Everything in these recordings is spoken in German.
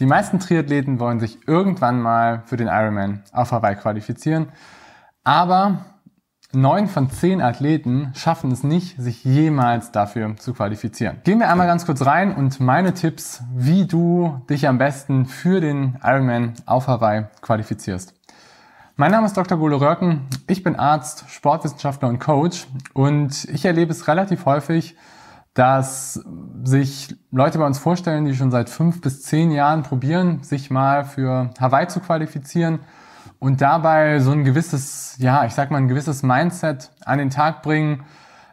die meisten Triathleten wollen sich irgendwann mal für den Ironman auf Hawaii qualifizieren, aber neun von zehn Athleten schaffen es nicht, sich jemals dafür zu qualifizieren. Gehen wir einmal ganz kurz rein und meine Tipps, wie du dich am besten für den Ironman auf Hawaii qualifizierst. Mein Name ist Dr. Golo Röcken. Ich bin Arzt, Sportwissenschaftler und Coach und ich erlebe es relativ häufig, dass sich Leute bei uns vorstellen, die schon seit fünf bis zehn Jahren probieren, sich mal für Hawaii zu qualifizieren und dabei so ein gewisses, ja, ich sag mal, ein gewisses Mindset an den Tag bringen,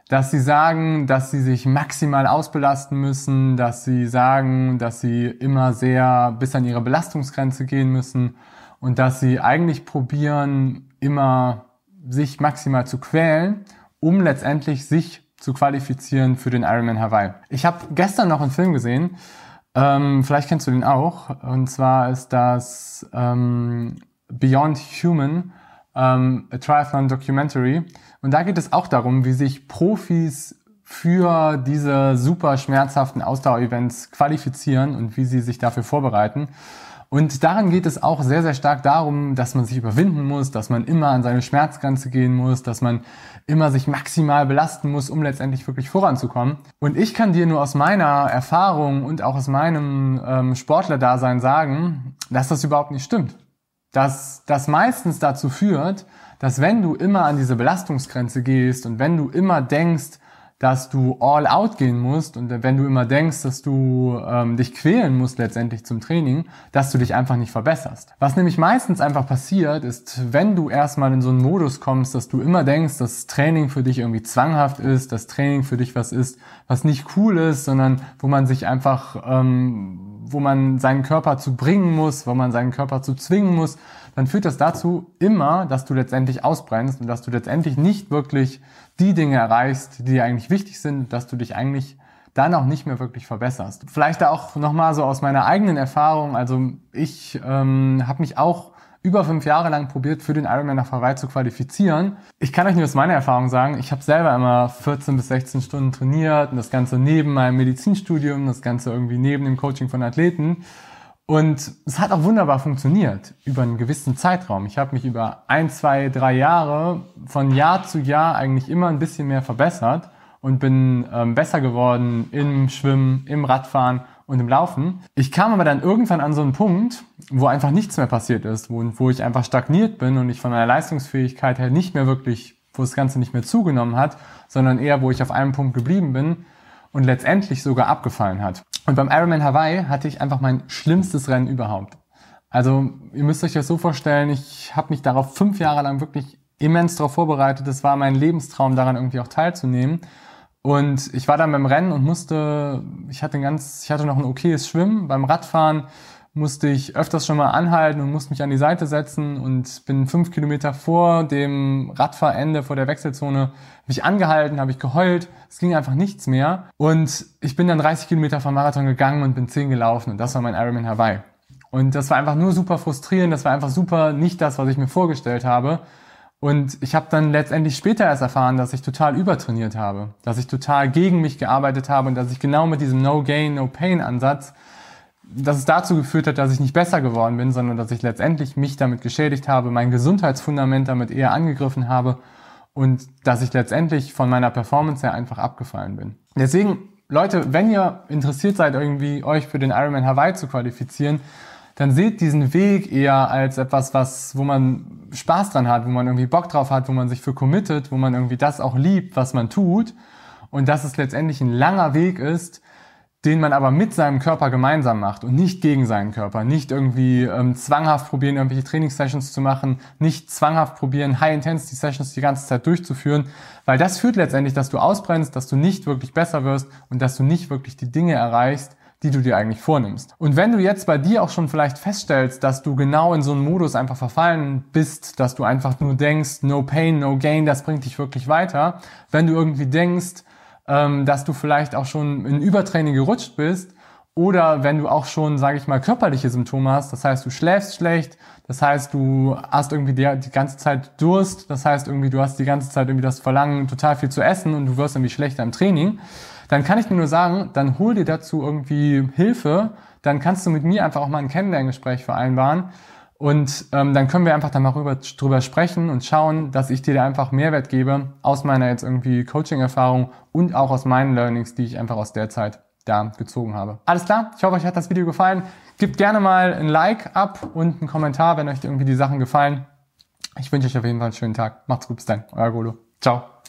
dass sie sagen, dass sie sich maximal ausbelasten müssen, dass sie sagen, dass sie immer sehr bis an ihre Belastungsgrenze gehen müssen und dass sie eigentlich probieren, immer sich maximal zu quälen, um letztendlich sich zu qualifizieren für den Ironman Hawaii. Ich habe gestern noch einen Film gesehen, ähm, vielleicht kennst du den auch, und zwar ist das ähm, Beyond Human, ähm, a Triathlon Documentary. Und da geht es auch darum, wie sich Profis für diese super schmerzhaften Ausdauerevents qualifizieren und wie sie sich dafür vorbereiten. Und daran geht es auch sehr, sehr stark darum, dass man sich überwinden muss, dass man immer an seine Schmerzgrenze gehen muss, dass man immer sich maximal belasten muss, um letztendlich wirklich voranzukommen. Und ich kann dir nur aus meiner Erfahrung und auch aus meinem ähm, Sportlerdasein sagen, dass das überhaupt nicht stimmt. Dass das meistens dazu führt, dass wenn du immer an diese Belastungsgrenze gehst und wenn du immer denkst, dass du all out gehen musst und wenn du immer denkst, dass du ähm, dich quälen musst letztendlich zum Training, dass du dich einfach nicht verbesserst. Was nämlich meistens einfach passiert, ist, wenn du erstmal in so einen Modus kommst, dass du immer denkst, dass Training für dich irgendwie zwanghaft ist, dass Training für dich was ist, was nicht cool ist, sondern wo man sich einfach, ähm, wo man seinen Körper zu bringen muss, wo man seinen Körper zu zwingen muss, dann führt das dazu immer, dass du letztendlich ausbrennst und dass du letztendlich nicht wirklich die Dinge erreichst, die dir eigentlich wichtig sind, dass du dich eigentlich dann auch nicht mehr wirklich verbesserst. Vielleicht auch nochmal so aus meiner eigenen Erfahrung. Also ich ähm, habe mich auch über fünf Jahre lang probiert, für den Ironman nach Hawaii zu qualifizieren. Ich kann euch nur aus meiner Erfahrung sagen, ich habe selber immer 14 bis 16 Stunden trainiert und das Ganze neben meinem Medizinstudium, das Ganze irgendwie neben dem Coaching von Athleten. Und es hat auch wunderbar funktioniert über einen gewissen Zeitraum. Ich habe mich über ein, zwei, drei Jahre von Jahr zu Jahr eigentlich immer ein bisschen mehr verbessert und bin ähm, besser geworden im Schwimmen, im Radfahren und im Laufen. Ich kam aber dann irgendwann an so einen Punkt, wo einfach nichts mehr passiert ist, wo, wo ich einfach stagniert bin und ich von meiner Leistungsfähigkeit her nicht mehr wirklich, wo das Ganze nicht mehr zugenommen hat, sondern eher, wo ich auf einem Punkt geblieben bin und letztendlich sogar abgefallen hat. Und beim Ironman Hawaii hatte ich einfach mein schlimmstes Rennen überhaupt. Also ihr müsst euch das so vorstellen, ich habe mich darauf fünf Jahre lang wirklich immens darauf vorbereitet. Es war mein Lebenstraum, daran irgendwie auch teilzunehmen. Und ich war dann beim Rennen und musste, ich hatte ganz, ich hatte noch ein okayes Schwimmen. Beim Radfahren musste ich öfters schon mal anhalten und musste mich an die Seite setzen und bin fünf Kilometer vor dem Radfahrende, vor der Wechselzone, habe ich angehalten, habe ich geheult. Es ging einfach nichts mehr. Und ich bin dann 30 Kilometer vom Marathon gegangen und bin 10 gelaufen. Und das war mein Ironman Hawaii. Und das war einfach nur super frustrierend. Das war einfach super nicht das, was ich mir vorgestellt habe. Und ich habe dann letztendlich später erst erfahren, dass ich total übertrainiert habe, dass ich total gegen mich gearbeitet habe und dass ich genau mit diesem No-Gain, No-Pain-Ansatz dass es dazu geführt hat, dass ich nicht besser geworden bin, sondern dass ich letztendlich mich damit geschädigt habe, mein Gesundheitsfundament damit eher angegriffen habe und dass ich letztendlich von meiner Performance her einfach abgefallen bin. Deswegen, Leute, wenn ihr interessiert seid, irgendwie euch für den Ironman Hawaii zu qualifizieren, dann seht diesen Weg eher als etwas, was, wo man Spaß dran hat, wo man irgendwie Bock drauf hat, wo man sich für committet, wo man irgendwie das auch liebt, was man tut. Und dass es letztendlich ein langer Weg ist, den man aber mit seinem Körper gemeinsam macht und nicht gegen seinen Körper. Nicht irgendwie ähm, zwanghaft probieren, irgendwelche Trainingssessions zu machen, nicht zwanghaft probieren, High-Intensity-Sessions die ganze Zeit durchzuführen, weil das führt letztendlich, dass du ausbrennst, dass du nicht wirklich besser wirst und dass du nicht wirklich die Dinge erreichst, die du dir eigentlich vornimmst. Und wenn du jetzt bei dir auch schon vielleicht feststellst, dass du genau in so einen Modus einfach verfallen bist, dass du einfach nur denkst, no pain, no gain, das bringt dich wirklich weiter. Wenn du irgendwie denkst, ähm, dass du vielleicht auch schon in Übertraining gerutscht bist, oder wenn du auch schon, sage ich mal, körperliche Symptome hast, das heißt, du schläfst schlecht, das heißt, du hast irgendwie die, die, ganze Zeit Durst, das heißt irgendwie, du hast die ganze Zeit irgendwie das Verlangen, total viel zu essen und du wirst irgendwie schlechter im Training, dann kann ich dir nur sagen, dann hol dir dazu irgendwie Hilfe, dann kannst du mit mir einfach auch mal ein Kennenlerngespräch vereinbaren und ähm, dann können wir einfach da mal rüber, drüber sprechen und schauen, dass ich dir da einfach Mehrwert gebe aus meiner jetzt irgendwie Coaching-Erfahrung und auch aus meinen Learnings, die ich einfach aus der Zeit da gezogen habe. Alles klar, ich hoffe, euch hat das Video gefallen. Gebt gerne mal ein Like ab und einen Kommentar, wenn euch irgendwie die Sachen gefallen. Ich wünsche euch auf jeden Fall einen schönen Tag. Macht's gut, bis dann. Euer Golo. Ciao.